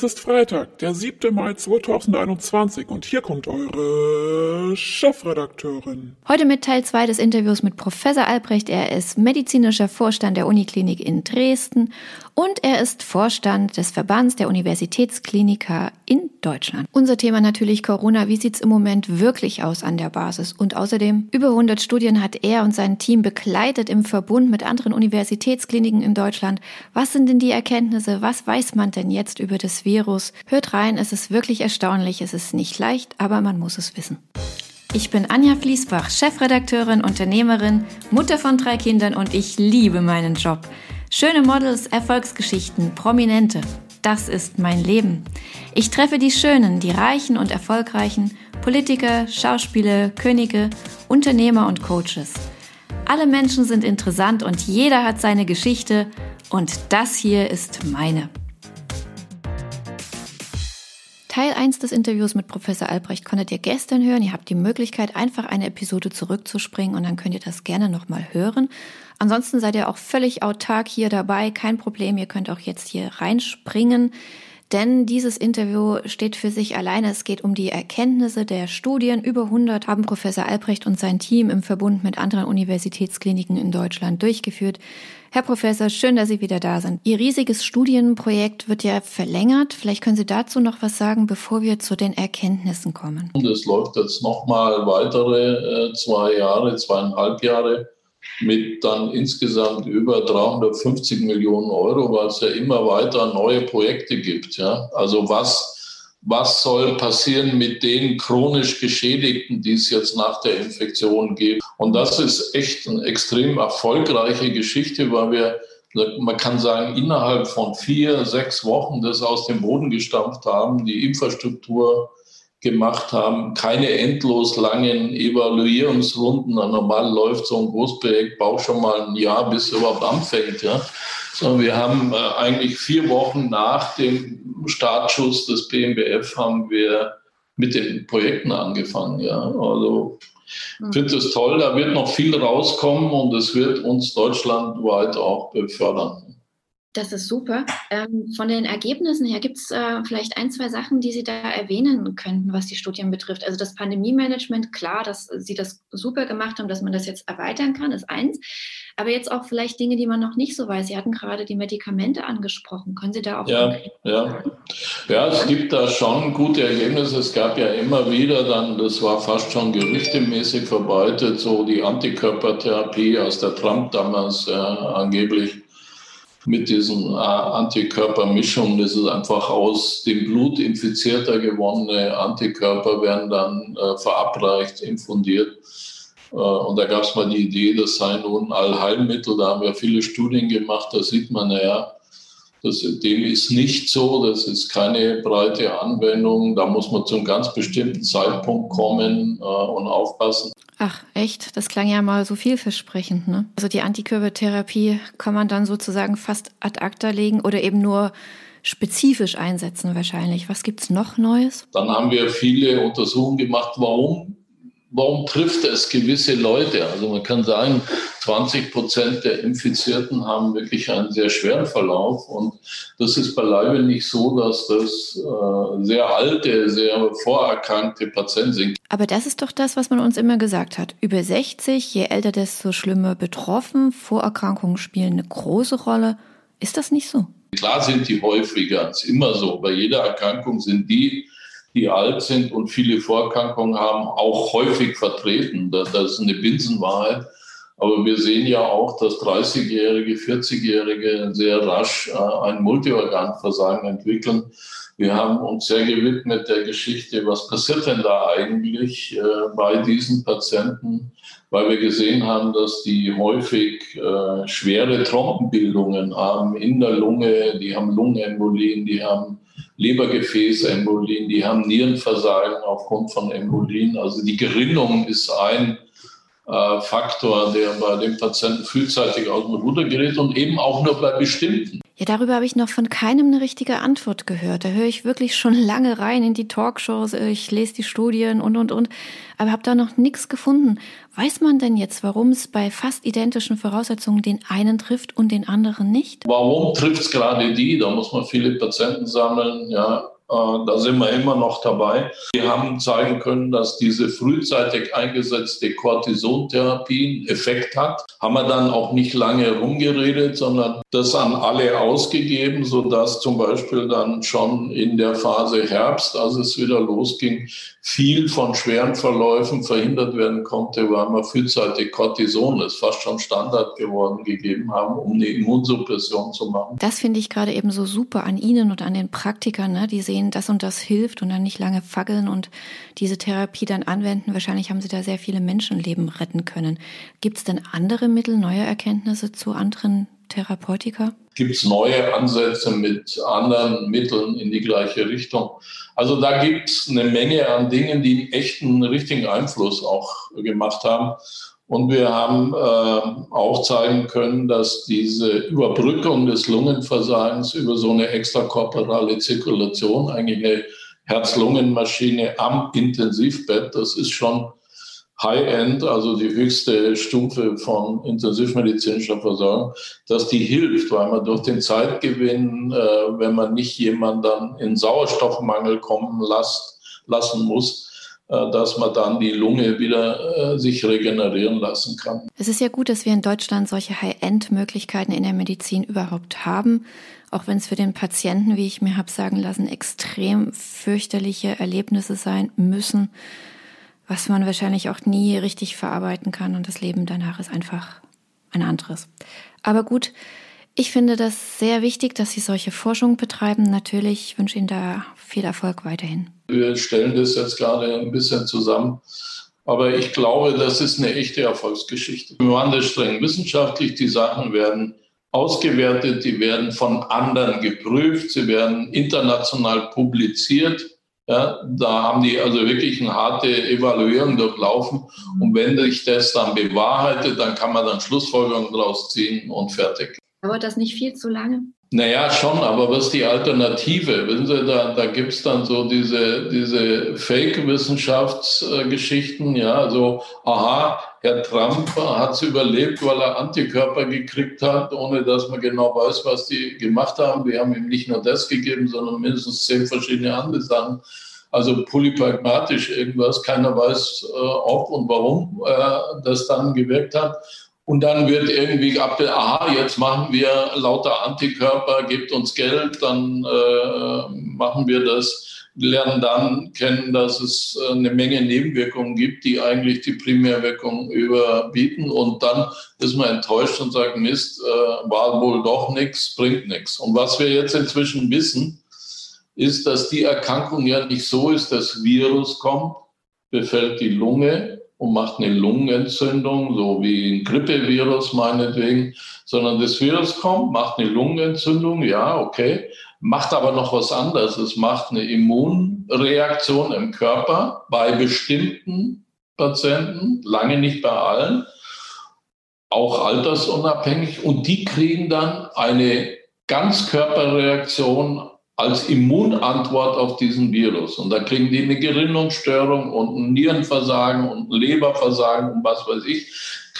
Es ist Freitag, der 7. Mai 2021 und hier kommt eure Chefredakteurin. Heute mit Teil 2 des Interviews mit Professor Albrecht. Er ist medizinischer Vorstand der Uniklinik in Dresden und er ist Vorstand des Verbands der Universitätskliniker in Deutschland. Unser Thema natürlich Corona. Wie sieht's im Moment wirklich aus an der Basis? Und außerdem über 100 Studien hat er und sein Team begleitet im Verbund mit anderen Universitätskliniken in Deutschland. Was sind denn die Erkenntnisse? Was weiß man denn jetzt über das Virus? Hört rein, es ist wirklich erstaunlich. Es ist nicht leicht, aber man muss es wissen. Ich bin Anja Fließbach, Chefredakteurin, Unternehmerin, Mutter von drei Kindern und ich liebe meinen Job. Schöne Models, Erfolgsgeschichten, Prominente. Das ist mein Leben. Ich treffe die Schönen, die Reichen und Erfolgreichen, Politiker, Schauspieler, Könige, Unternehmer und Coaches. Alle Menschen sind interessant und jeder hat seine Geschichte und das hier ist meine. Teil 1 des Interviews mit Professor Albrecht konntet ihr gestern hören. Ihr habt die Möglichkeit, einfach eine Episode zurückzuspringen und dann könnt ihr das gerne nochmal hören. Ansonsten seid ihr auch völlig autark hier dabei. Kein Problem. Ihr könnt auch jetzt hier reinspringen. Denn dieses Interview steht für sich alleine. Es geht um die Erkenntnisse der Studien. Über 100 haben Professor Albrecht und sein Team im Verbund mit anderen Universitätskliniken in Deutschland durchgeführt. Herr Professor, schön, dass Sie wieder da sind. Ihr riesiges Studienprojekt wird ja verlängert. Vielleicht können Sie dazu noch was sagen, bevor wir zu den Erkenntnissen kommen. Und es läuft jetzt nochmal weitere äh, zwei Jahre, zweieinhalb Jahre mit dann insgesamt über 350 Millionen Euro, weil es ja immer weiter neue Projekte gibt. Ja? Also was was soll passieren mit den chronisch Geschädigten, die es jetzt nach der Infektion gibt. Und das ist echt eine extrem erfolgreiche Geschichte, weil wir, man kann sagen, innerhalb von vier, sechs Wochen das aus dem Boden gestampft haben, die Infrastruktur gemacht haben, keine endlos langen Evaluierungsrunden. Normal läuft so ein Großprojekt, braucht schon mal ein Jahr, bis es überhaupt anfängt. Ja sondern wir haben äh, eigentlich vier Wochen nach dem Startschuss des BMBF haben wir mit den Projekten angefangen. Ja. Also ich hm. finde es toll, da wird noch viel rauskommen und es wird uns deutschlandweit auch befördern. Das ist super. Ähm, von den Ergebnissen her gibt es äh, vielleicht ein, zwei Sachen, die Sie da erwähnen könnten, was die Studien betrifft. Also das Pandemie-Management, klar, dass Sie das super gemacht haben, dass man das jetzt erweitern kann, ist eins. Aber jetzt auch vielleicht Dinge, die man noch nicht so weiß. Sie hatten gerade die Medikamente angesprochen. Können Sie da auch? Ja, ja. ja, es gibt da schon gute Ergebnisse. Es gab ja immer wieder dann, das war fast schon gerüchtemäßig verbreitet, so die Antikörpertherapie aus der Trump damals äh, angeblich mit diesen äh, Antikörpermischungen. Das ist einfach aus dem Blut infizierter gewonnene Antikörper werden dann äh, verabreicht, infundiert. Äh, und da gab es mal die Idee, das sei nun Allheilmittel. Da haben wir viele Studien gemacht. Da sieht man, naja, das, dem ist nicht so, das ist keine breite Anwendung. Da muss man zu einem ganz bestimmten Zeitpunkt kommen äh, und aufpassen. Ach, echt? Das klang ja mal so vielversprechend, ne? Also die Antikörpertherapie kann man dann sozusagen fast ad acta legen oder eben nur spezifisch einsetzen wahrscheinlich. Was gibt's noch Neues? Dann haben wir viele Untersuchungen gemacht, warum warum trifft es gewisse Leute? Also man kann sagen, 20 Prozent der Infizierten haben wirklich einen sehr schweren Verlauf. Und das ist beileibe nicht so, dass das äh, sehr alte, sehr vorerkrankte Patienten sind. Aber das ist doch das, was man uns immer gesagt hat. Über 60, je älter, desto schlimmer betroffen. Vorerkrankungen spielen eine große Rolle. Ist das nicht so? Klar sind die häufiger, ist immer so. Bei jeder Erkrankung sind die, die alt sind und viele Vorerkrankungen haben, auch häufig vertreten. Das, ist eine Binsenwahrheit. Aber wir sehen ja auch, dass 30-Jährige, 40-Jährige sehr rasch äh, ein Multiorganversagen entwickeln. Wir haben uns sehr gewidmet der Geschichte, was passiert denn da eigentlich äh, bei diesen Patienten, weil wir gesehen haben, dass die häufig äh, schwere Trompenbildungen haben in der Lunge, die haben Lungenembolien, die haben Lebergefäßembolien, die haben Nierenversagen aufgrund von Embolien. Also die Gerinnung ist ein äh, Faktor, der bei dem Patienten frühzeitig aus dem Ruder gerät und eben auch nur bei bestimmten. Ja, darüber habe ich noch von keinem eine richtige Antwort gehört. Da höre ich wirklich schon lange rein in die Talkshows, ich lese die Studien und, und, und, aber habe da noch nichts gefunden. Weiß man denn jetzt, warum es bei fast identischen Voraussetzungen den einen trifft und den anderen nicht? Warum trifft es gerade die? Da muss man viele Patienten sammeln, ja. Äh, da sind wir immer noch dabei. Wir haben zeigen können, dass diese frühzeitig eingesetzte Cortisontherapie einen Effekt hat. Haben wir dann auch nicht lange rumgeredet, sondern das an alle ausgegeben, sodass zum Beispiel dann schon in der Phase Herbst, als es wieder losging, viel von schweren Verläufen verhindert werden konnte, weil wir frühzeitig Cortison, das ist fast schon Standard geworden, gegeben haben, um eine Immunsuppression zu machen. Das finde ich gerade eben so super an Ihnen und an den Praktikern, ne? die sehen, das und das hilft und dann nicht lange fackeln und diese Therapie dann anwenden. Wahrscheinlich haben Sie da sehr viele Menschenleben retten können. Gibt es denn andere Mittel, neue Erkenntnisse zu anderen Therapeutika? Gibt es neue Ansätze mit anderen Mitteln in die gleiche Richtung? Also da gibt es eine Menge an Dingen, die einen echten, richtigen Einfluss auch gemacht haben. Und wir haben äh, auch zeigen können, dass diese Überbrückung des Lungenversagens über so eine extrakorporale Zirkulation, eigentlich eine Herz-Lungen-Maschine am Intensivbett, das ist schon High-End, also die höchste Stufe von intensivmedizinischer Versorgung, dass die hilft, weil man durch den Zeitgewinn, äh, wenn man nicht jemanden dann in Sauerstoffmangel kommen lässt, lassen muss, dass man dann die Lunge wieder äh, sich regenerieren lassen kann. Es ist ja gut, dass wir in Deutschland solche High-End-Möglichkeiten in der Medizin überhaupt haben, auch wenn es für den Patienten, wie ich mir habe sagen lassen, extrem fürchterliche Erlebnisse sein müssen was man wahrscheinlich auch nie richtig verarbeiten kann und das Leben danach ist einfach ein anderes. Aber gut, ich finde das sehr wichtig, dass Sie solche Forschung betreiben. Natürlich wünsche Ihnen da viel Erfolg weiterhin. Wir stellen das jetzt gerade ein bisschen zusammen. Aber ich glaube, das ist eine echte Erfolgsgeschichte. Wir waren das streng wissenschaftlich. Die Sachen werden ausgewertet, die werden von anderen geprüft, sie werden international publiziert. Ja, da haben die also wirklich eine harte Evaluierung durchlaufen. Und wenn sich das dann bewahrheitet, dann kann man dann Schlussfolgerungen daraus ziehen und fertig. Dauert das nicht viel zu lange? Naja, schon, aber was ist die Alternative? Wissen Sie, da, da gibt es dann so diese, diese Fake-Wissenschaftsgeschichten, ja, so, aha, Herr Trump hat es überlebt, weil er Antikörper gekriegt hat, ohne dass man genau weiß, was die gemacht haben. Wir haben ihm nicht nur das gegeben, sondern mindestens zehn verschiedene andere Sachen. Also polypragmatisch irgendwas. Keiner weiß, äh, ob und warum äh, das dann gewirkt hat. Und dann wird irgendwie ab, aha, jetzt machen wir lauter Antikörper, gebt uns Geld, dann äh, machen wir das lernen dann kennen, dass es äh, eine Menge Nebenwirkungen gibt, die eigentlich die Primärwirkung überbieten. Und dann ist man enttäuscht und sagt, Mist, äh, war wohl doch nichts, bringt nichts. Und was wir jetzt inzwischen wissen, ist, dass die Erkrankung ja nicht so ist, das Virus kommt, befällt die Lunge und macht eine Lungenentzündung, so wie ein Grippevirus meinetwegen, sondern das Virus kommt, macht eine Lungenentzündung, ja, okay, macht aber noch was anderes. Es macht eine Immunreaktion im Körper bei bestimmten Patienten, lange nicht bei allen, auch altersunabhängig. Und die kriegen dann eine Ganzkörperreaktion als Immunantwort auf diesen Virus. Und da kriegen die eine Gerinnungsstörung und ein Nierenversagen und ein Leberversagen und was weiß ich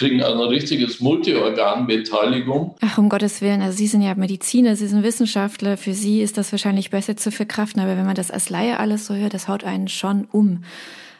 kriegen also ein richtiges Multiorganbeteiligung. Ach, um Gottes Willen, also Sie sind ja Mediziner, Sie sind Wissenschaftler, für Sie ist das wahrscheinlich besser zu verkraften, aber wenn man das als Laie alles so hört, das haut einen schon um.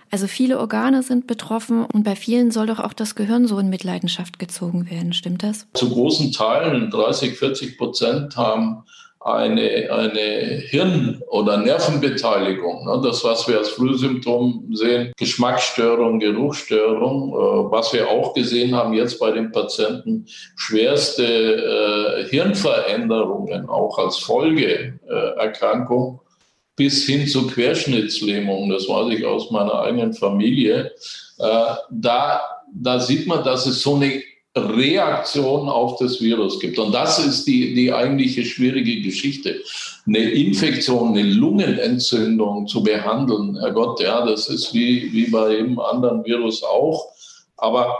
Also viele Organe sind betroffen und bei vielen soll doch auch das Gehirn so in Mitleidenschaft gezogen werden, stimmt das? Zu großen Teilen, 30, 40 Prozent haben eine, eine Hirn- oder Nervenbeteiligung. Ne? Das, was wir als Frühsymptom sehen, Geschmacksstörung, Geruchsstörung, äh, was wir auch gesehen haben jetzt bei den Patienten, schwerste äh, Hirnveränderungen auch als Folgeerkrankung bis hin zu Querschnittslähmung. Das weiß ich aus meiner eigenen Familie. Äh, da, da sieht man, dass es so eine Reaktion auf das Virus gibt. Und das ist die, die eigentliche schwierige Geschichte. Eine Infektion, eine Lungenentzündung zu behandeln, Herr Gott, ja, das ist wie, wie bei jedem anderen Virus auch. Aber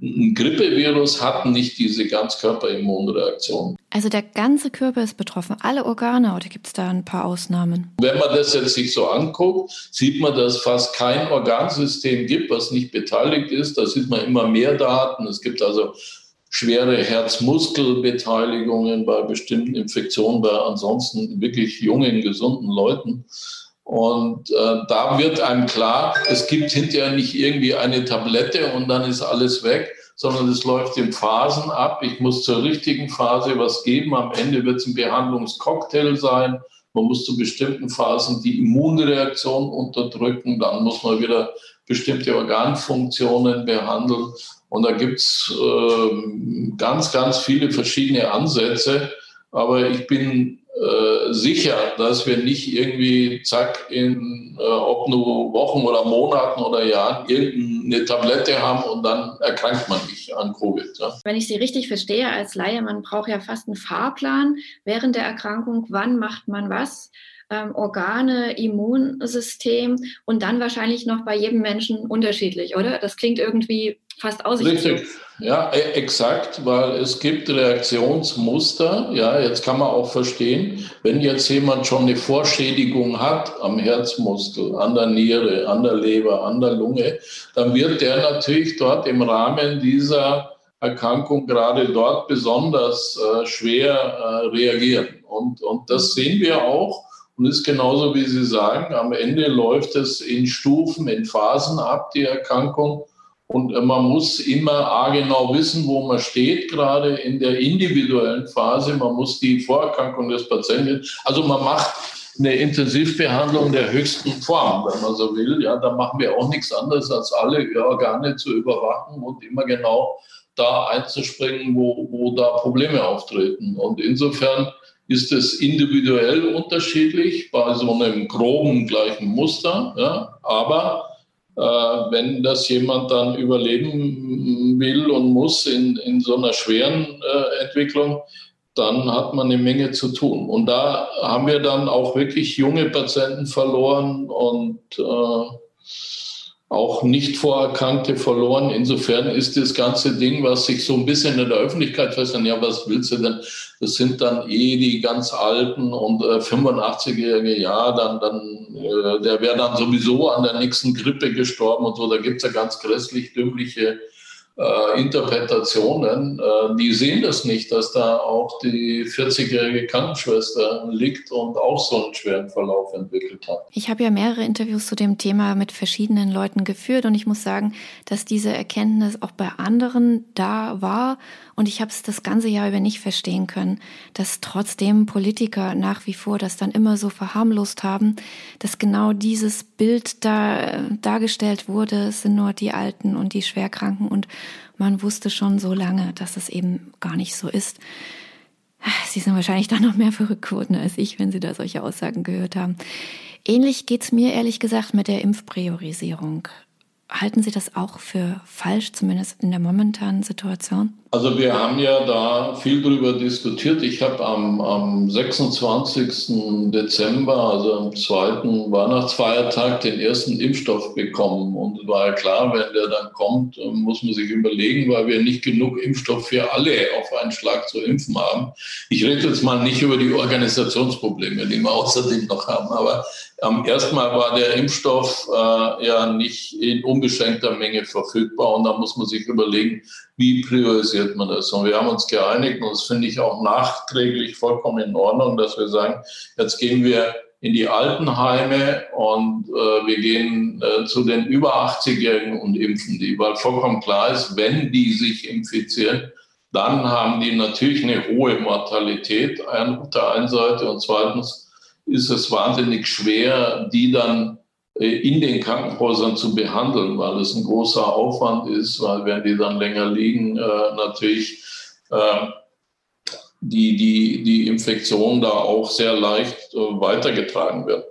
ein Grippevirus hat nicht diese Ganzkörperimmunreaktion. Also der ganze Körper ist betroffen, alle Organe, oder gibt es da ein paar Ausnahmen? Wenn man das jetzt sich so anguckt, sieht man, dass es fast kein Organsystem gibt, was nicht beteiligt ist. Da sieht man immer mehr Daten. Es gibt also schwere Herzmuskelbeteiligungen bei bestimmten Infektionen, bei ansonsten wirklich jungen, gesunden Leuten. Und äh, da wird einem klar, es gibt hinterher nicht irgendwie eine Tablette und dann ist alles weg, sondern es läuft in Phasen ab. Ich muss zur richtigen Phase was geben. Am Ende wird es ein Behandlungscocktail sein. Man muss zu bestimmten Phasen die Immunreaktion unterdrücken. Dann muss man wieder bestimmte Organfunktionen behandeln. Und da gibt es äh, ganz, ganz viele verschiedene Ansätze. Aber ich bin äh, sicher, dass wir nicht irgendwie, zack, in äh, ob nur Wochen oder Monaten oder Jahren irgendeine Tablette haben und dann erkrankt man nicht an Covid. Ja. Wenn ich Sie richtig verstehe als Laie, man braucht ja fast einen Fahrplan während der Erkrankung, wann macht man was. Ähm, Organe, Immunsystem und dann wahrscheinlich noch bei jedem Menschen unterschiedlich, oder? Das klingt irgendwie fast aussichtslos. Richtig, ja, e, exakt, weil es gibt Reaktionsmuster. Ja, jetzt kann man auch verstehen, wenn jetzt jemand schon eine Vorschädigung hat am Herzmuskel, an der Niere, an der Leber, an der Lunge, dann wird der natürlich dort im Rahmen dieser Erkrankung gerade dort besonders äh, schwer äh, reagieren. Und, und das sehen wir auch. Und ist genauso, wie Sie sagen, am Ende läuft es in Stufen, in Phasen ab, die Erkrankung. Und äh, man muss immer genau wissen, wo man steht, gerade in der individuellen Phase. Man muss die Vorerkrankung des Patienten, also man macht eine Intensivbehandlung der höchsten Form, wenn man so will. Ja, da machen wir auch nichts anderes, als alle Organe zu überwachen und immer genau da einzuspringen, wo, wo da Probleme auftreten. Und insofern ist es individuell unterschiedlich bei so einem groben gleichen Muster. Ja, aber wenn das jemand dann überleben will und muss in, in so einer schweren äh, Entwicklung, dann hat man eine Menge zu tun. Und da haben wir dann auch wirklich junge Patienten verloren und äh, auch nicht Vorerkrankte verloren. Insofern ist das ganze Ding, was sich so ein bisschen in der Öffentlichkeit feststellt, ja, was willst du denn? Das sind dann eh die ganz alten und äh, 85-Jährige, ja, dann, dann äh, der wäre dann sowieso an der nächsten Grippe gestorben und so. Da gibt es ja ganz grässlich dümmliche äh, Interpretationen, äh, die sehen das nicht, dass da auch die 40-jährige Krankenschwester liegt und auch so einen schweren Verlauf entwickelt hat. Ich habe ja mehrere Interviews zu dem Thema mit verschiedenen Leuten geführt und ich muss sagen, dass diese Erkenntnis auch bei anderen da war und ich habe es das ganze Jahr über nicht verstehen können, dass trotzdem Politiker nach wie vor das dann immer so verharmlost haben, dass genau dieses Bild da äh, dargestellt wurde, es sind nur die Alten und die Schwerkranken und man wusste schon so lange, dass es eben gar nicht so ist. Sie sind wahrscheinlich da noch mehr verrückt geworden als ich, wenn Sie da solche Aussagen gehört haben. Ähnlich geht's mir ehrlich gesagt mit der Impfpriorisierung. Halten Sie das auch für falsch, zumindest in der momentanen Situation? Also wir haben ja da viel drüber diskutiert. Ich habe am, am 26. Dezember, also am zweiten Weihnachtsfeiertag, den ersten Impfstoff bekommen. Und es war ja klar, wenn der dann kommt, muss man sich überlegen, weil wir nicht genug Impfstoff für alle auf einen Schlag zu impfen haben. Ich rede jetzt mal nicht über die Organisationsprobleme, die wir außerdem noch haben, aber am ersten Mal war der Impfstoff äh, ja nicht in unbeschränkter Menge verfügbar und da muss man sich überlegen, wie priorisiert man das? Und wir haben uns geeinigt und das finde ich auch nachträglich vollkommen in Ordnung, dass wir sagen, jetzt gehen wir in die Altenheime und äh, wir gehen äh, zu den über 80-Jährigen und impfen die, weil vollkommen klar ist, wenn die sich infizieren, dann haben die natürlich eine hohe Mortalität auf der einen Seite und zweitens ist es wahnsinnig schwer, die dann in den Krankenhäusern zu behandeln, weil es ein großer Aufwand ist, weil wenn die dann länger liegen, äh, natürlich äh, die, die, die Infektion da auch sehr leicht äh, weitergetragen wird.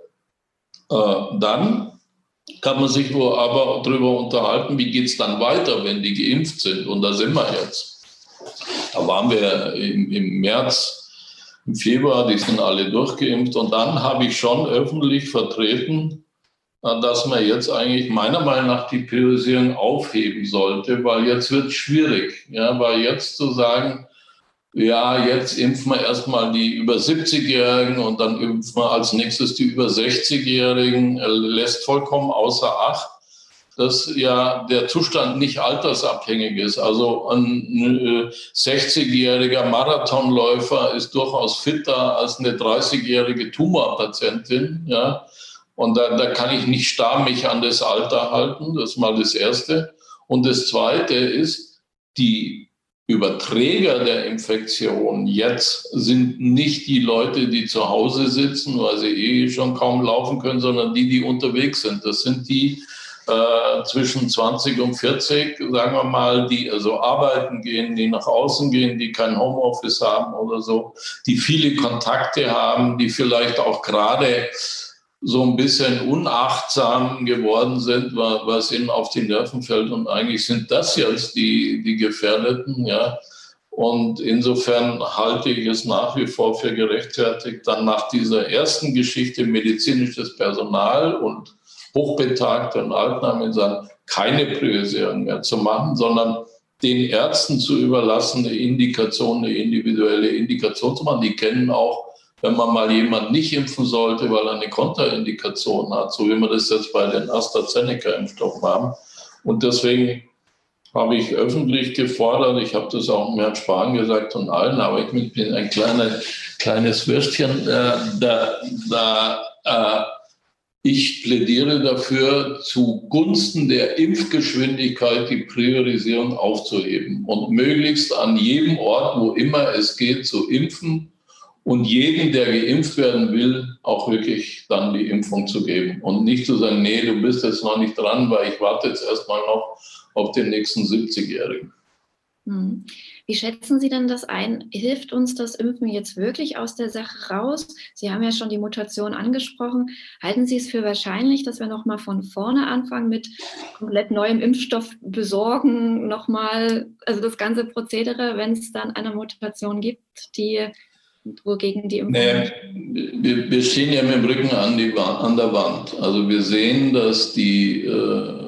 Äh, dann kann man sich wohl aber darüber unterhalten, wie geht es dann weiter, wenn die geimpft sind. Und da sind wir jetzt. Da waren wir im, im März im Februar, die sind alle durchgeimpft. Und dann habe ich schon öffentlich vertreten, dass man jetzt eigentlich meiner Meinung nach die Priorisierung aufheben sollte, weil jetzt wird es schwierig. Ja, weil jetzt zu sagen, ja, jetzt impfen wir erstmal die über 70-Jährigen und dann impfen wir als nächstes die über 60-Jährigen, äh, lässt vollkommen außer Acht, dass ja der Zustand nicht altersabhängig ist. Also ein 60-jähriger äh, Marathonläufer ist durchaus fitter als eine 30-jährige Tumorpatientin. Ja? Und da, da kann ich nicht starr mich an das Alter halten. Das ist mal das Erste. Und das Zweite ist, die Überträger der Infektion jetzt sind nicht die Leute, die zu Hause sitzen, weil sie eh schon kaum laufen können, sondern die, die unterwegs sind. Das sind die äh, zwischen 20 und 40, sagen wir mal, die also arbeiten gehen, die nach außen gehen, die kein Homeoffice haben oder so, die viele Kontakte haben, die vielleicht auch gerade so ein bisschen unachtsam geworden sind, was ihnen auf die Nerven fällt. Und eigentlich sind das jetzt die, die Gefährdeten, ja. Und insofern halte ich es nach wie vor für gerechtfertigt, dann nach dieser ersten Geschichte medizinisches Personal und Hochbetagte und Altenheime sagen, keine Priorisierung mehr zu machen, sondern den Ärzten zu überlassen, eine Indikation, eine individuelle Indikation zu machen. Die kennen auch wenn man mal jemand nicht impfen sollte, weil er eine Kontraindikation hat, so wie wir das jetzt bei den AstraZeneca-Impfstoffen haben. Und deswegen habe ich öffentlich gefordert, ich habe das auch Herrn Spahn gesagt und allen, aber ich bin ein kleine, kleines Würstchen, äh, da, da äh, ich plädiere dafür, zugunsten der Impfgeschwindigkeit die Priorisierung aufzuheben und möglichst an jedem Ort, wo immer es geht, zu impfen und jedem, der geimpft werden will, auch wirklich dann die Impfung zu geben und nicht zu sagen, nee, du bist jetzt noch nicht dran, weil ich warte jetzt erstmal noch auf den nächsten 70-Jährigen. Hm. Wie schätzen Sie denn das ein? Hilft uns das Impfen jetzt wirklich aus der Sache raus? Sie haben ja schon die Mutation angesprochen. Halten Sie es für wahrscheinlich, dass wir nochmal von vorne anfangen mit komplett neuem Impfstoff besorgen, nochmal, also das ganze Prozedere, wenn es dann eine Mutation gibt, die wogegen die Impfung. Nee, wir, wir, stehen ja mit dem Rücken an, die, an der Wand. Also wir sehen, dass die äh,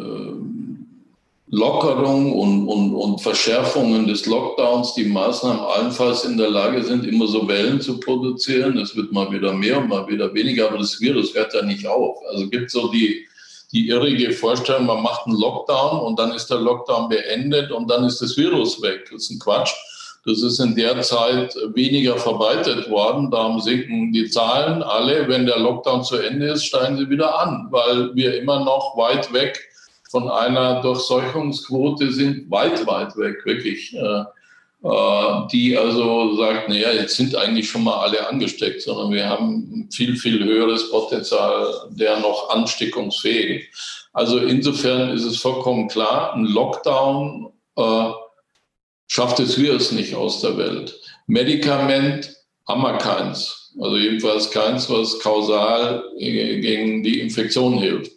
Lockerung und, und, und Verschärfungen des Lockdowns, die Maßnahmen allenfalls in der Lage sind, immer so Wellen zu produzieren. Es wird mal wieder mehr und mal wieder weniger, aber das Virus hört ja nicht auf. Also gibt so die, die irrige Vorstellung, man macht einen Lockdown und dann ist der Lockdown beendet und dann ist das Virus weg. Das ist ein Quatsch. Das ist in der Zeit weniger verbreitet worden. Darum sinken die Zahlen alle. Wenn der Lockdown zu Ende ist, steigen sie wieder an, weil wir immer noch weit weg von einer Durchseuchungsquote sind, weit, weit weg, wirklich. Äh, äh, die also sagt, naja, jetzt sind eigentlich schon mal alle angesteckt, sondern wir haben viel, viel höheres Potenzial der noch ansteckungsfähigen. Also insofern ist es vollkommen klar, ein Lockdown äh, schafft das Virus nicht aus der Welt. Medikament haben wir keins. Also jedenfalls keins, was kausal gegen die Infektion hilft.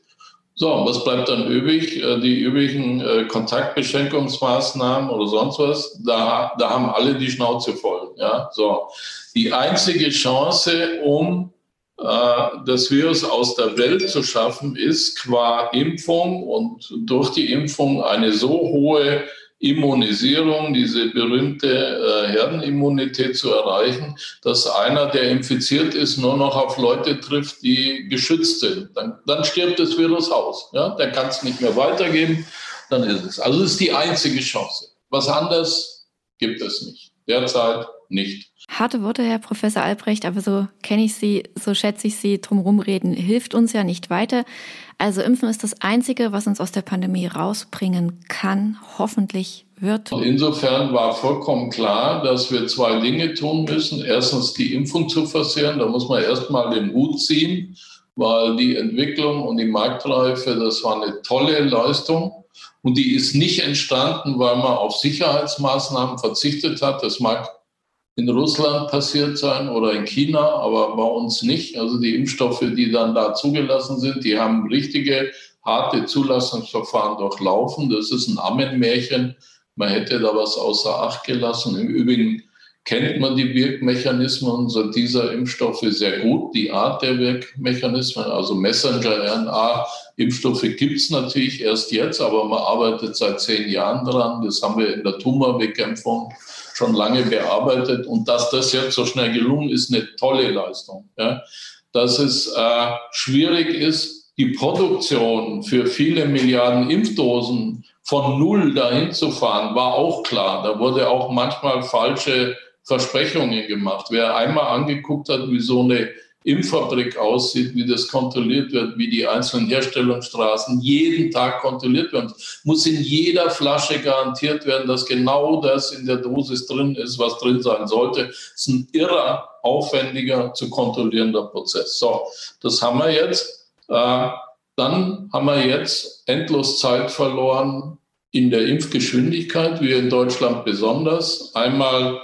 So, was bleibt dann übrig? Äh, die übrigen äh, Kontaktbeschränkungsmaßnahmen oder sonst was, da, da haben alle die Schnauze voll. Ja? So. Die einzige Chance, um äh, das Virus aus der Welt zu schaffen, ist qua Impfung und durch die Impfung eine so hohe Immunisierung, diese berühmte äh, Herdenimmunität zu erreichen, dass einer, der infiziert ist, nur noch auf Leute trifft, die geschützt sind. Dann, dann stirbt das Virus aus. Ja? Der kann es nicht mehr weitergeben, dann ist es. Also das ist die einzige Chance. Was anderes gibt es nicht. Derzeit nicht. Harte Worte, Herr Professor Albrecht, aber so kenne ich Sie, so schätze ich Sie, drumherum reden hilft uns ja nicht weiter. Also Impfen ist das Einzige, was uns aus der Pandemie rausbringen kann, hoffentlich wird. Insofern war vollkommen klar, dass wir zwei Dinge tun müssen. Erstens die Impfung zu forcieren, da muss man erstmal den Hut ziehen, weil die Entwicklung und die Marktreife, das war eine tolle Leistung. Und die ist nicht entstanden, weil man auf Sicherheitsmaßnahmen verzichtet hat. Das mag in Russland passiert sein oder in China, aber bei uns nicht. Also die Impfstoffe, die dann da zugelassen sind, die haben richtige harte Zulassungsverfahren durchlaufen. Das ist ein Ammenmärchen. Man hätte da was außer Acht gelassen. Im Übrigen kennt man die Wirkmechanismen so dieser Impfstoffe sehr gut, die Art der Wirkmechanismen, also Messenger-RNA-Impfstoffe gibt es natürlich erst jetzt, aber man arbeitet seit zehn Jahren dran. Das haben wir in der Tumorbekämpfung schon lange bearbeitet. Und dass das jetzt so schnell gelungen ist, eine tolle Leistung. Ja. Dass es äh, schwierig ist, die Produktion für viele Milliarden Impfdosen von null dahin zu fahren, war auch klar. Da wurde auch manchmal falsche Versprechungen gemacht. Wer einmal angeguckt hat, wie so eine Impffabrik aussieht, wie das kontrolliert wird, wie die einzelnen Herstellungsstraßen jeden Tag kontrolliert werden. Muss in jeder Flasche garantiert werden, dass genau das in der Dosis drin ist, was drin sein sollte. Das ist ein irrer, aufwendiger zu kontrollierender Prozess. So, das haben wir jetzt. Äh, dann haben wir jetzt endlos Zeit verloren in der Impfgeschwindigkeit, wir in Deutschland besonders. Einmal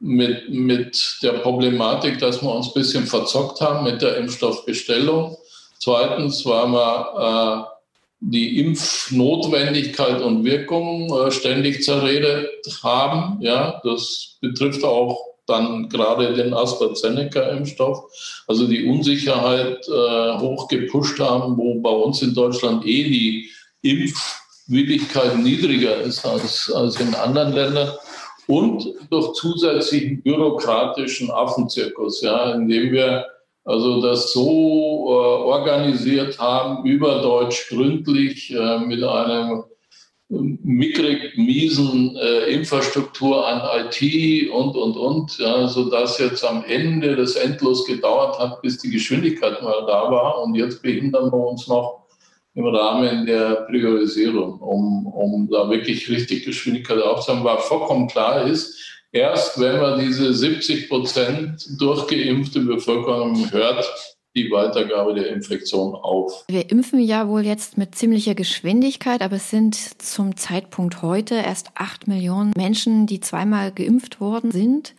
mit, mit der Problematik, dass wir uns ein bisschen verzockt haben mit der Impfstoffbestellung. Zweitens, weil wir äh, die Impfnotwendigkeit und Wirkung äh, ständig zerredet haben. Ja, das betrifft auch dann gerade den AstraZeneca-Impfstoff. Also die Unsicherheit äh, hoch gepusht haben, wo bei uns in Deutschland eh die Impfwilligkeit niedriger ist als, als in anderen Ländern und durch zusätzlichen bürokratischen Affenzirkus, ja, indem wir also das so äh, organisiert haben, überdeutsch gründlich, äh, mit einem mickrig miesen äh, Infrastruktur an IT und, und, und, ja, sodass jetzt am Ende das endlos gedauert hat, bis die Geschwindigkeit mal da war. Und jetzt behindern wir uns noch im Rahmen der Priorisierung, um, um da wirklich richtig Geschwindigkeit aufzuhaben, weil vollkommen klar ist, erst wenn man diese 70 Prozent durchgeimpfte Bevölkerung hört, die Weitergabe der Infektion auf. Wir impfen ja wohl jetzt mit ziemlicher Geschwindigkeit, aber es sind zum Zeitpunkt heute erst acht Millionen Menschen, die zweimal geimpft worden sind.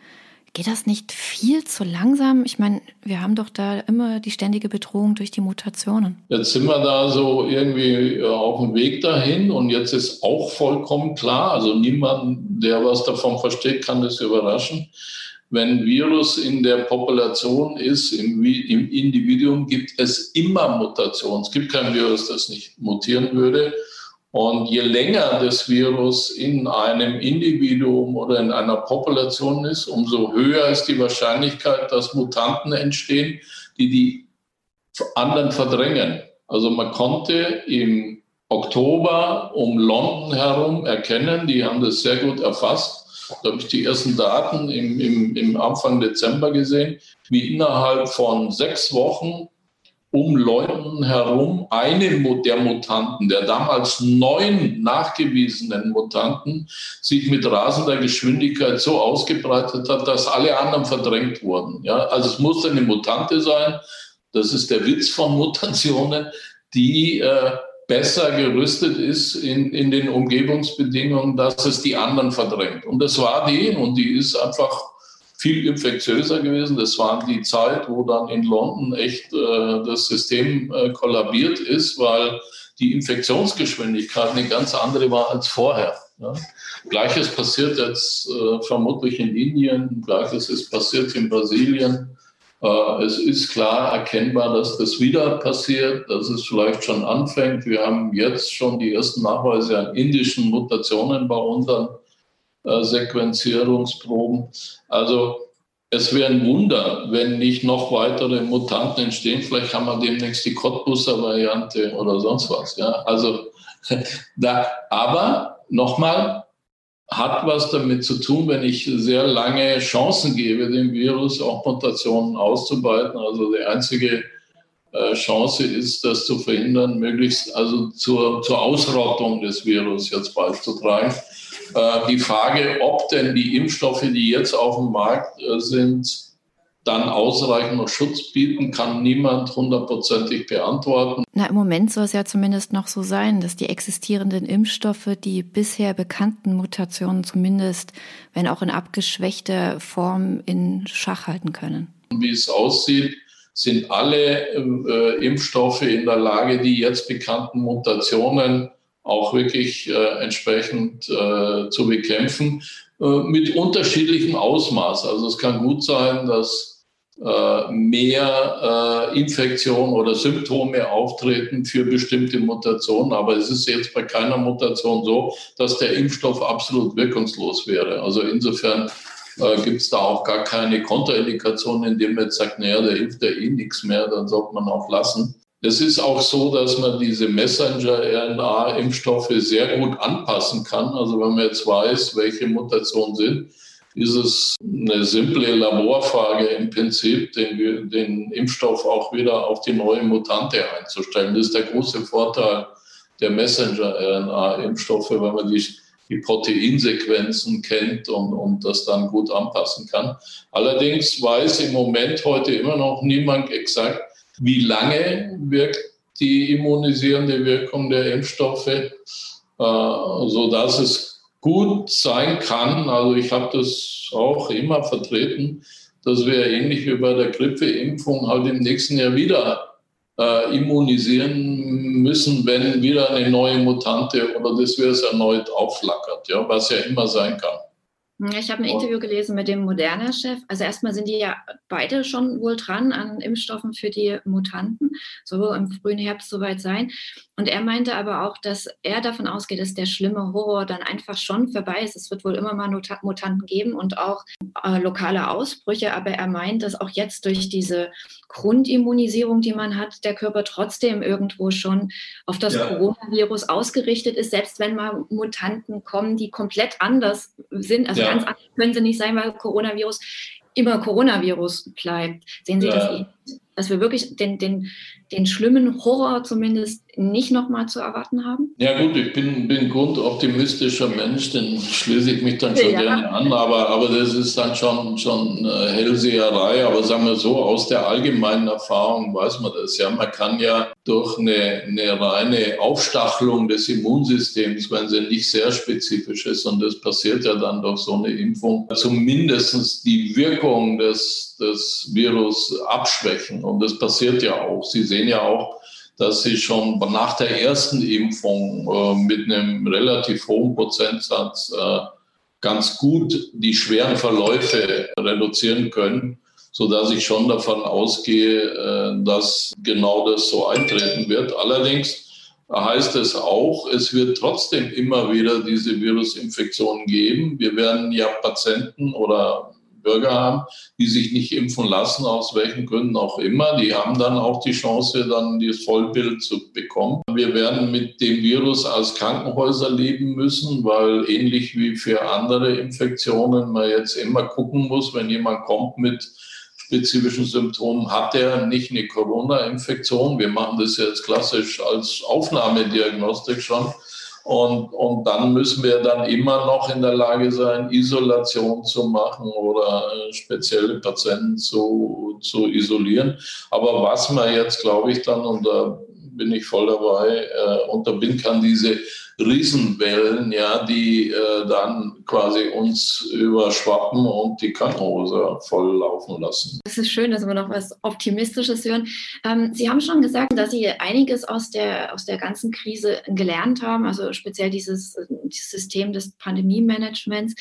Geht das nicht viel zu langsam? Ich meine, wir haben doch da immer die ständige Bedrohung durch die Mutationen. Jetzt sind wir da so irgendwie äh, auf dem Weg dahin und jetzt ist auch vollkommen klar, also niemand, der was davon versteht, kann das überraschen. Wenn Virus in der Population ist, im, im Individuum gibt es immer Mutationen. Es gibt kein Virus, das nicht mutieren würde. Und je länger das Virus in einem Individuum oder in einer Population ist, umso höher ist die Wahrscheinlichkeit, dass Mutanten entstehen, die die anderen verdrängen. Also man konnte im Oktober um London herum erkennen, die haben das sehr gut erfasst. Da habe ich die ersten Daten im, im, im Anfang Dezember gesehen, wie innerhalb von sechs Wochen um Leuten herum eine der Mutanten, der damals neun nachgewiesenen Mutanten, sich mit rasender Geschwindigkeit so ausgebreitet hat, dass alle anderen verdrängt wurden. Ja, also es muss eine Mutante sein. Das ist der Witz von Mutationen, die äh, besser gerüstet ist in, in den Umgebungsbedingungen, dass es die anderen verdrängt. Und das war die und die ist einfach viel infektiöser gewesen. Das war die Zeit, wo dann in London echt äh, das System äh, kollabiert ist, weil die Infektionsgeschwindigkeit eine ganz andere war als vorher. Ja. Gleiches passiert jetzt äh, vermutlich in Indien, gleiches ist passiert in Brasilien. Äh, es ist klar erkennbar, dass das wieder passiert, dass es vielleicht schon anfängt. Wir haben jetzt schon die ersten Nachweise an indischen Mutationen bei unseren äh, Sequenzierungsproben. Also es wäre ein Wunder, wenn nicht noch weitere Mutanten entstehen. Vielleicht haben wir demnächst die Cottbusser-Variante oder sonst was. Ja? Also da, aber nochmal, hat was damit zu tun, wenn ich sehr lange Chancen gebe, dem Virus auch Mutationen auszubeuten. Also die einzige äh, Chance ist, das zu verhindern, möglichst also zur, zur Ausrottung des Virus jetzt beizutragen. Äh, die Frage, ob denn die Impfstoffe, die jetzt auf dem Markt äh, sind, dann ausreichend noch Schutz bieten, kann niemand hundertprozentig beantworten. Na, im Moment soll es ja zumindest noch so sein, dass die existierenden Impfstoffe die bisher bekannten Mutationen zumindest, wenn auch in abgeschwächter Form, in Schach halten können. Wie es aussieht, sind alle äh, Impfstoffe in der Lage, die jetzt bekannten Mutationen auch wirklich äh, entsprechend äh, zu bekämpfen, äh, mit unterschiedlichem Ausmaß. Also es kann gut sein, dass äh, mehr äh, Infektionen oder Symptome auftreten für bestimmte Mutationen, aber es ist jetzt bei keiner Mutation so, dass der Impfstoff absolut wirkungslos wäre. Also insofern äh, gibt es da auch gar keine Kontraindikation, indem man jetzt sagt, naja, der hilft ja eh nichts mehr, dann sollte man auch lassen. Es ist auch so, dass man diese Messenger-RNA-Impfstoffe sehr gut anpassen kann. Also wenn man jetzt weiß, welche Mutationen sind, ist es eine simple Laborfrage im Prinzip, den, den Impfstoff auch wieder auf die neue Mutante einzustellen. Das ist der große Vorteil der Messenger-RNA-Impfstoffe, wenn man die, die Proteinsequenzen kennt und, und das dann gut anpassen kann. Allerdings weiß im Moment heute immer noch niemand exakt, wie lange wirkt die immunisierende Wirkung der Impfstoffe, äh, sodass es gut sein kann, also ich habe das auch immer vertreten, dass wir ähnlich wie bei der Grippeimpfung halt im nächsten Jahr wieder äh, immunisieren müssen, wenn wieder eine neue Mutante oder das Virus erneut aufflackert, ja, was ja immer sein kann. Ich habe ein Interview gelesen mit dem Moderna-Chef. Also erstmal sind die ja beide schon wohl dran an Impfstoffen für die Mutanten. So im frühen Herbst soweit sein. Und er meinte aber auch, dass er davon ausgeht, dass der schlimme Horror dann einfach schon vorbei ist. Es wird wohl immer mal Mutanten geben und auch äh, lokale Ausbrüche. Aber er meint, dass auch jetzt durch diese Grundimmunisierung, die man hat, der Körper trotzdem irgendwo schon auf das ja. Coronavirus ausgerichtet ist, selbst wenn mal Mutanten kommen, die komplett anders sind. Also ja. ganz anders können sie nicht sein, weil Coronavirus immer Coronavirus bleibt. Sehen Sie ja. das, dass wir wirklich den, den, den schlimmen Horror zumindest nicht nochmal zu erwarten haben? Ja gut, ich bin, bin grundoptimistischer Mensch, den schließe ich mich dann schon ja. gerne an, aber, aber das ist dann schon, schon Hellseherei. Aber sagen wir so, aus der allgemeinen Erfahrung weiß man das. Ja, man kann ja durch eine, eine reine Aufstachelung des Immunsystems, wenn sie nicht sehr spezifisch ist, und das passiert ja dann durch so eine Impfung, zumindest die Wirkung des, des Virus abschwächen. Und das passiert ja auch. Sie sehen ja auch, dass sie schon nach der ersten Impfung äh, mit einem relativ hohen Prozentsatz äh, ganz gut die schweren Verläufe reduzieren können, so dass ich schon davon ausgehe, äh, dass genau das so eintreten wird. Allerdings heißt es auch, es wird trotzdem immer wieder diese Virusinfektionen geben. Wir werden ja Patienten oder Bürger haben, die sich nicht impfen lassen, aus welchen Gründen auch immer. Die haben dann auch die Chance, dann das Vollbild zu bekommen. Wir werden mit dem Virus als Krankenhäuser leben müssen, weil ähnlich wie für andere Infektionen man jetzt immer gucken muss, wenn jemand kommt mit spezifischen Symptomen, hat er nicht eine Corona-Infektion. Wir machen das jetzt klassisch als Aufnahmediagnostik schon und, und dann müssen wir dann immer noch in der Lage sein, Isolation zu machen oder äh, spezielle Patienten zu, zu isolieren. Aber was man jetzt, glaube ich, dann, da bin ich voll dabei, äh, unterbinden kann, diese Riesenwellen, ja, die äh, dann quasi uns überschwappen und die Krankenhäuser voll laufen lassen. Es ist schön, dass wir noch was Optimistisches hören. Ähm, Sie haben schon gesagt, dass Sie einiges aus der, aus der ganzen Krise gelernt haben, also speziell dieses, dieses System des Pandemie-Managements.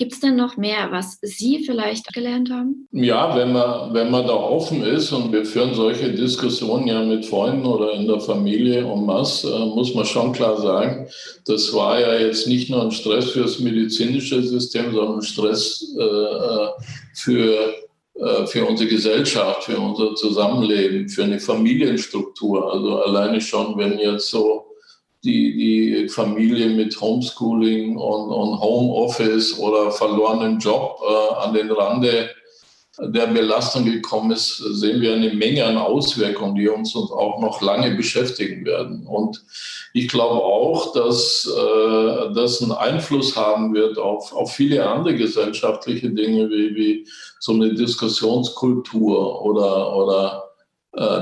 Gibt es denn noch mehr, was Sie vielleicht gelernt haben? Ja, wenn man, wenn man da offen ist und wir führen solche Diskussionen ja mit Freunden oder in der Familie und was, äh, muss man schon klar sagen, das war ja jetzt nicht nur ein Stress für das medizinische System, sondern Stress äh, äh für äh, für unsere Gesellschaft, für unser Zusammenleben, für eine Familienstruktur. Also alleine schon, wenn jetzt so die, die Familie mit Homeschooling und, und Homeoffice oder verlorenen Job äh, an den Rande der Belastung gekommen ist, sehen wir eine Menge an Auswirkungen, die uns, uns auch noch lange beschäftigen werden. Und ich glaube auch, dass äh, das einen Einfluss haben wird auf, auf viele andere gesellschaftliche Dinge, wie, wie so eine Diskussionskultur oder, oder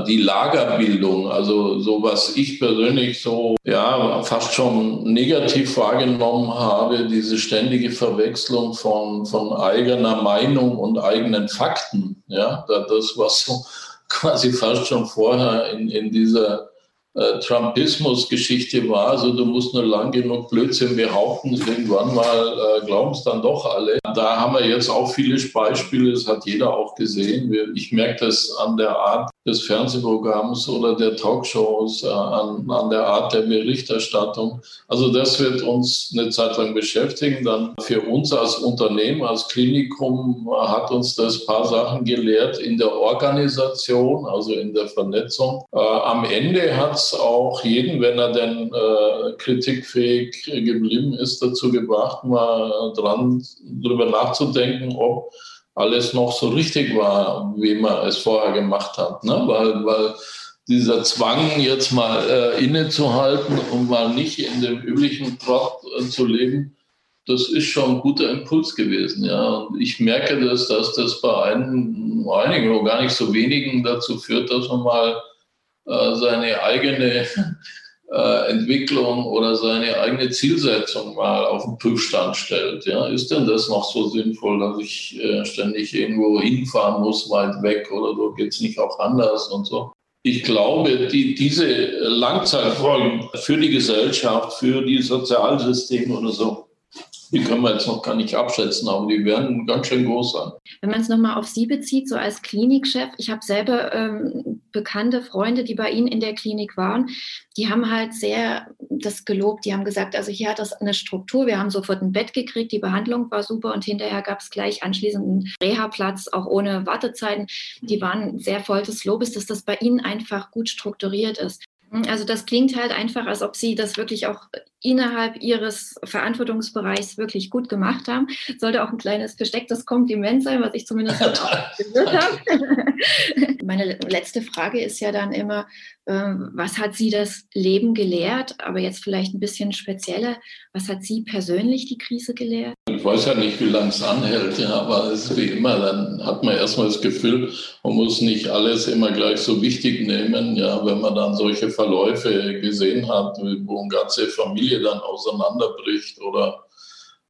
die Lagerbildung, also so was ich persönlich so ja fast schon negativ wahrgenommen habe, diese ständige Verwechslung von, von eigener Meinung und eigenen Fakten, ja, das was so quasi fast schon vorher in, in dieser äh, Trumpismus-Geschichte war. Also du musst nur lang genug Blödsinn behaupten, irgendwann mal äh, glauben es dann doch alle. Da haben wir jetzt auch viele Beispiele, das hat jeder auch gesehen. Ich merke das an der Art des Fernsehprogramms oder der Talkshows, äh, an, an der Art der Berichterstattung. Also das wird uns eine Zeit lang beschäftigen. Dann für uns als Unternehmen, als Klinikum hat uns das paar Sachen gelehrt in der Organisation, also in der Vernetzung. Äh, am Ende hat es auch jeden, wenn er denn äh, kritikfähig geblieben ist, dazu gebracht, mal dran drüber nachzudenken, ob alles noch so richtig war, wie man es vorher gemacht hat. Ne? Weil, weil dieser Zwang, jetzt mal äh, innezuhalten und mal nicht in dem üblichen Trott äh, zu leben, das ist schon ein guter Impuls gewesen. Ja. Und ich merke das, dass das bei einigen, einigen oder gar nicht so wenigen dazu führt, dass man mal äh, seine eigene äh, Entwicklung oder seine eigene Zielsetzung mal auf den Prüfstand stellt. Ja, ist denn das noch so sinnvoll, dass ich äh, ständig irgendwo hinfahren muss, weit weg oder so? Geht es nicht auch anders und so? Ich glaube, die, diese Langzeitfolgen für die Gesellschaft, für die Sozialsysteme oder so, die können wir jetzt noch gar nicht abschätzen, aber die werden ganz schön groß sein. Wenn man es nochmal auf Sie bezieht, so als Klinikchef, ich habe selber ähm, bekannte Freunde, die bei Ihnen in der Klinik waren, die haben halt sehr das gelobt. Die haben gesagt, also hier hat das eine Struktur, wir haben sofort ein Bett gekriegt, die Behandlung war super und hinterher gab es gleich anschließend einen Reha-Platz, auch ohne Wartezeiten. Die waren sehr voll des Lobes, dass das bei Ihnen einfach gut strukturiert ist. Also das klingt halt einfach, als ob Sie das wirklich auch innerhalb ihres Verantwortungsbereichs wirklich gut gemacht haben. Sollte auch ein kleines verstecktes Kompliment sein, was ich zumindest gehört habe. Meine letzte Frage ist ja dann immer, was hat Sie das Leben gelehrt? Aber jetzt vielleicht ein bisschen spezieller. Was hat Sie persönlich die Krise gelehrt? Ich weiß ja nicht, wie lange es anhält, ja, aber es ist wie immer, dann hat man erstmal das Gefühl, man muss nicht alles immer gleich so wichtig nehmen. Ja, wenn man dann solche Verläufe gesehen hat, wo eine ganze Familie dann auseinanderbricht oder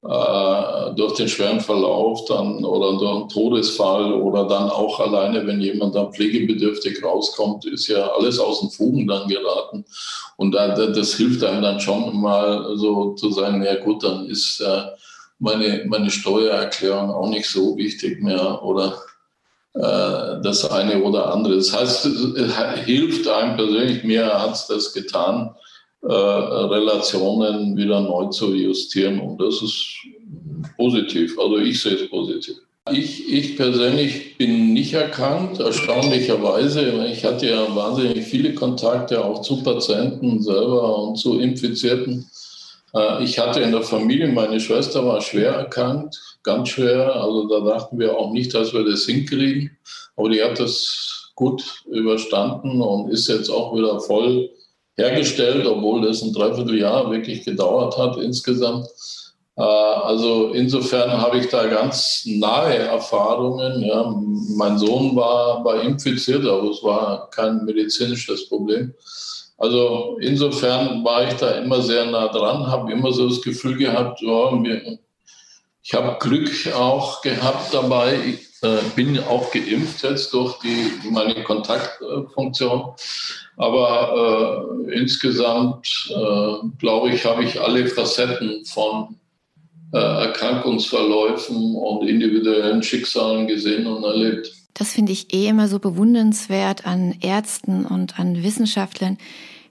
durch den schweren Verlauf dann oder durch einen Todesfall oder dann auch alleine, wenn jemand dann pflegebedürftig rauskommt, ist ja alles aus den Fugen dann geraten. Und da, das hilft einem dann schon mal so zu sagen, ja gut, dann ist äh, meine, meine Steuererklärung auch nicht so wichtig mehr oder äh, das eine oder andere. Das heißt, es hilft einem persönlich, mir hat es das getan, äh, Relationen wieder neu zu justieren. Und das ist positiv. Also ich sehe es positiv. Ich, ich persönlich bin nicht erkrankt, erstaunlicherweise. Ich hatte ja wahnsinnig viele Kontakte auch zu Patienten selber und zu Infizierten. Äh, ich hatte in der Familie, meine Schwester war schwer erkrankt, ganz schwer. Also da dachten wir auch nicht, dass wir das hinkriegen. Aber die hat das gut überstanden und ist jetzt auch wieder voll hergestellt, obwohl das ein Dreivierteljahr wirklich gedauert hat insgesamt. Äh, also insofern habe ich da ganz nahe Erfahrungen. Ja. Mein Sohn war, war infiziert, aber es war kein medizinisches Problem. Also insofern war ich da immer sehr nah dran, habe immer so das Gefühl gehabt, ja, ich habe Glück auch gehabt dabei. Äh, bin auch geimpft jetzt durch die, meine Kontaktfunktion. Aber äh, insgesamt, äh, glaube ich, habe ich alle Facetten von äh, Erkrankungsverläufen und individuellen Schicksalen gesehen und erlebt. Das finde ich eh immer so bewundernswert an Ärzten und an Wissenschaftlern,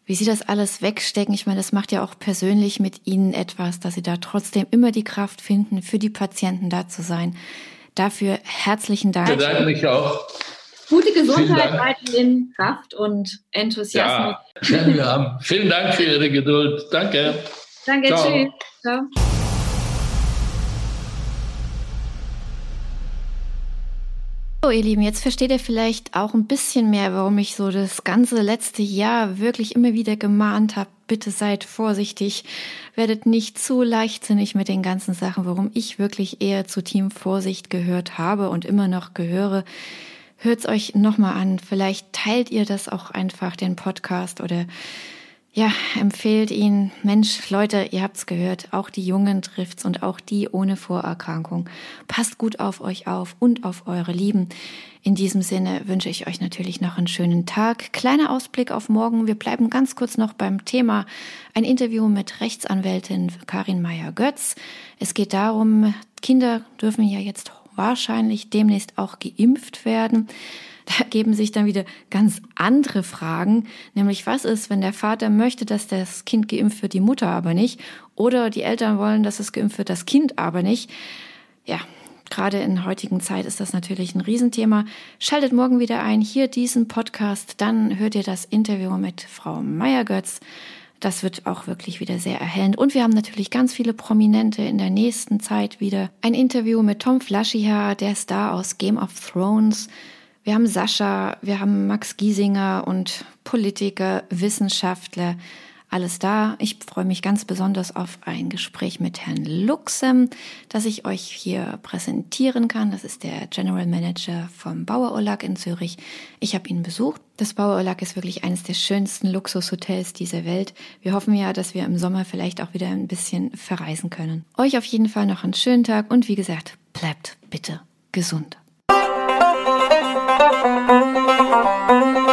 wie sie das alles wegstecken. Ich meine, das macht ja auch persönlich mit ihnen etwas, dass sie da trotzdem immer die Kraft finden, für die Patienten da zu sein. Dafür herzlichen Dank. Ich bedanke mich auch. Gute Gesundheit, weiterhin Kraft und Enthusiasmus. Ja, wir haben. Vielen Dank für Ihre Geduld. Danke. Danke, Ciao. tschüss. Ciao. So, ihr Lieben, jetzt versteht ihr vielleicht auch ein bisschen mehr, warum ich so das ganze letzte Jahr wirklich immer wieder gemahnt habe. Bitte seid vorsichtig, werdet nicht zu leichtsinnig mit den ganzen Sachen, warum ich wirklich eher zu Team Vorsicht gehört habe und immer noch gehöre. Hört's euch nochmal an. Vielleicht teilt ihr das auch einfach, den Podcast oder ja, empfehlt ihn, Mensch, Leute, ihr habt's gehört, auch die Jungen trifft's und auch die ohne Vorerkrankung. Passt gut auf euch auf und auf eure Lieben. In diesem Sinne wünsche ich euch natürlich noch einen schönen Tag. Kleiner Ausblick auf morgen. Wir bleiben ganz kurz noch beim Thema. Ein Interview mit Rechtsanwältin Karin Meyer-Götz. Es geht darum, Kinder dürfen ja jetzt wahrscheinlich demnächst auch geimpft werden. Da geben sich dann wieder ganz andere Fragen, nämlich was ist, wenn der Vater möchte, dass das Kind geimpft wird, die Mutter aber nicht, oder die Eltern wollen, dass es geimpft wird, das Kind aber nicht. Ja, gerade in heutigen Zeit ist das natürlich ein Riesenthema. Schaltet morgen wieder ein, hier diesen Podcast, dann hört ihr das Interview mit Frau Meyer-Götz. Das wird auch wirklich wieder sehr erhellend. Und wir haben natürlich ganz viele Prominente in der nächsten Zeit wieder. Ein Interview mit Tom Flaschier, der Star aus Game of Thrones. Wir haben Sascha, wir haben Max Giesinger und Politiker, Wissenschaftler, alles da. Ich freue mich ganz besonders auf ein Gespräch mit Herrn Luxem, das ich euch hier präsentieren kann. Das ist der General Manager vom Bauer Urlaub in Zürich. Ich habe ihn besucht. Das Bauer Urlaub ist wirklich eines der schönsten Luxushotels dieser Welt. Wir hoffen ja, dass wir im Sommer vielleicht auch wieder ein bisschen verreisen können. Euch auf jeden Fall noch einen schönen Tag und wie gesagt, bleibt bitte gesund. Thank you.